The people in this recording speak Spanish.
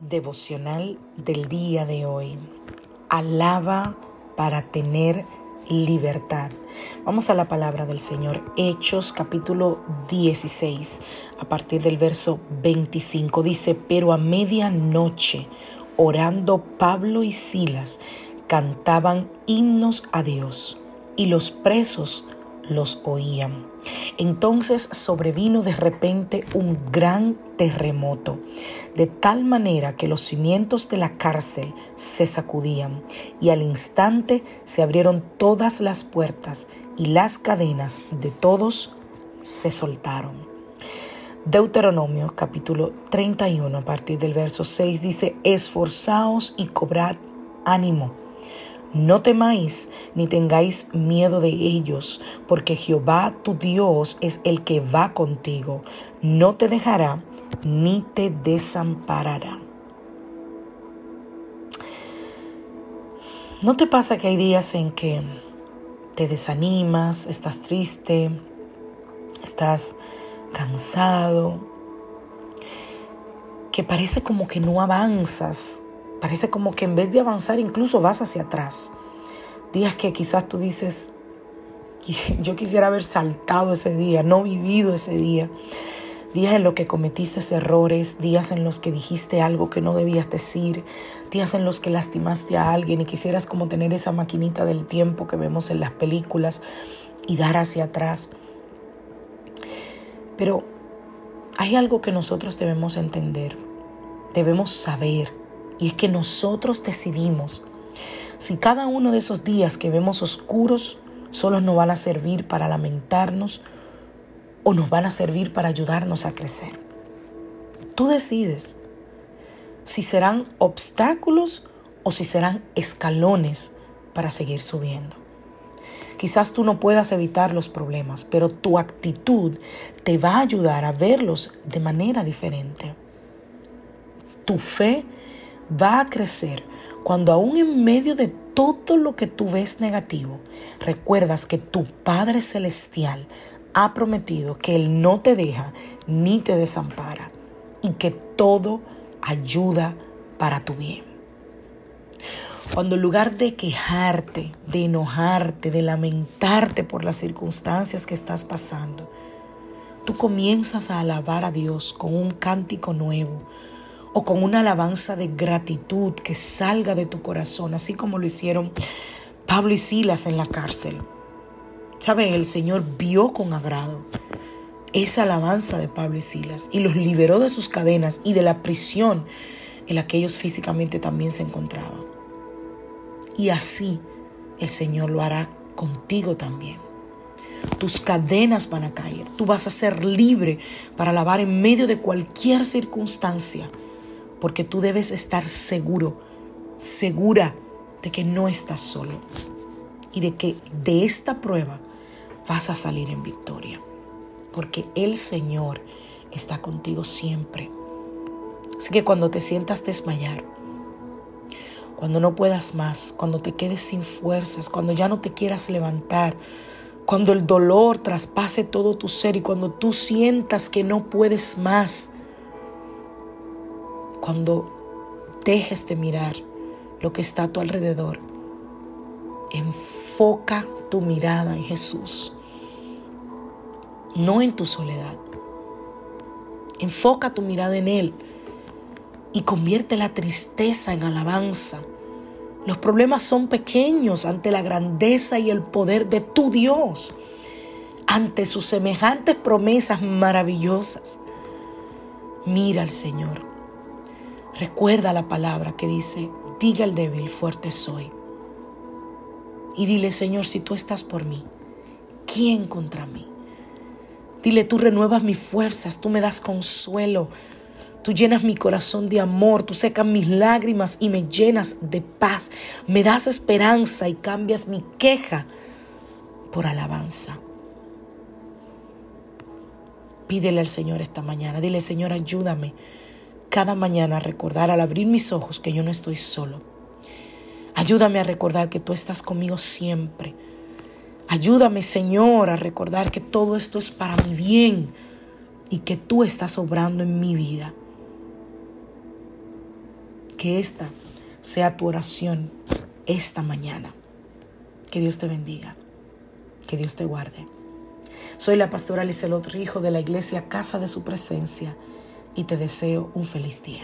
Devocional del día de hoy. Alaba para tener libertad. Vamos a la palabra del Señor. Hechos capítulo 16, a partir del verso 25. Dice, pero a medianoche, orando Pablo y Silas, cantaban himnos a Dios, y los presos los oían. Entonces sobrevino de repente un gran terremoto, de tal manera que los cimientos de la cárcel se sacudían y al instante se abrieron todas las puertas y las cadenas de todos se soltaron. Deuteronomio capítulo 31 a partir del verso 6 dice, esforzaos y cobrad ánimo no temáis ni tengáis miedo de ellos, porque Jehová tu Dios es el que va contigo. No te dejará ni te desamparará. ¿No te pasa que hay días en que te desanimas, estás triste, estás cansado, que parece como que no avanzas Parece como que en vez de avanzar incluso vas hacia atrás. Días que quizás tú dices, yo quisiera haber saltado ese día, no vivido ese día. Días en los que cometiste errores, días en los que dijiste algo que no debías decir, días en los que lastimaste a alguien y quisieras como tener esa maquinita del tiempo que vemos en las películas y dar hacia atrás. Pero hay algo que nosotros debemos entender, debemos saber y es que nosotros decidimos si cada uno de esos días que vemos oscuros solo nos van a servir para lamentarnos o nos van a servir para ayudarnos a crecer. Tú decides si serán obstáculos o si serán escalones para seguir subiendo. Quizás tú no puedas evitar los problemas, pero tu actitud te va a ayudar a verlos de manera diferente. Tu fe va a crecer cuando aún en medio de todo lo que tú ves negativo, recuerdas que tu Padre Celestial ha prometido que Él no te deja ni te desampara y que todo ayuda para tu bien. Cuando en lugar de quejarte, de enojarte, de lamentarte por las circunstancias que estás pasando, tú comienzas a alabar a Dios con un cántico nuevo, o con una alabanza de gratitud que salga de tu corazón, así como lo hicieron Pablo y Silas en la cárcel. ¿Sabe? El Señor vio con agrado esa alabanza de Pablo y Silas y los liberó de sus cadenas y de la prisión en la que ellos físicamente también se encontraban. Y así el Señor lo hará contigo también. Tus cadenas van a caer. Tú vas a ser libre para alabar en medio de cualquier circunstancia porque tú debes estar seguro, segura de que no estás solo y de que de esta prueba vas a salir en victoria, porque el Señor está contigo siempre. Así que cuando te sientas desmayar, cuando no puedas más, cuando te quedes sin fuerzas, cuando ya no te quieras levantar, cuando el dolor traspase todo tu ser y cuando tú sientas que no puedes más, cuando dejes de mirar lo que está a tu alrededor, enfoca tu mirada en Jesús, no en tu soledad. Enfoca tu mirada en Él y convierte la tristeza en alabanza. Los problemas son pequeños ante la grandeza y el poder de tu Dios, ante sus semejantes promesas maravillosas. Mira al Señor Recuerda la palabra que dice, diga el débil, fuerte soy. Y dile, Señor, si tú estás por mí, ¿quién contra mí? Dile, tú renuevas mis fuerzas, tú me das consuelo, tú llenas mi corazón de amor, tú secas mis lágrimas y me llenas de paz, me das esperanza y cambias mi queja por alabanza. Pídele al Señor esta mañana, dile, Señor, ayúdame cada mañana a recordar al abrir mis ojos que yo no estoy solo. Ayúdame a recordar que tú estás conmigo siempre Ayúdame, Señor, a recordar que todo esto es para mi bien y que tú estás obrando en mi vida. Que esta sea tu oración esta mañana. Que Dios te bendiga. Que Dios te guarde. Soy la pastora Lizelot Rijo de la iglesia Casa de Su Presencia y te deseo un feliz día.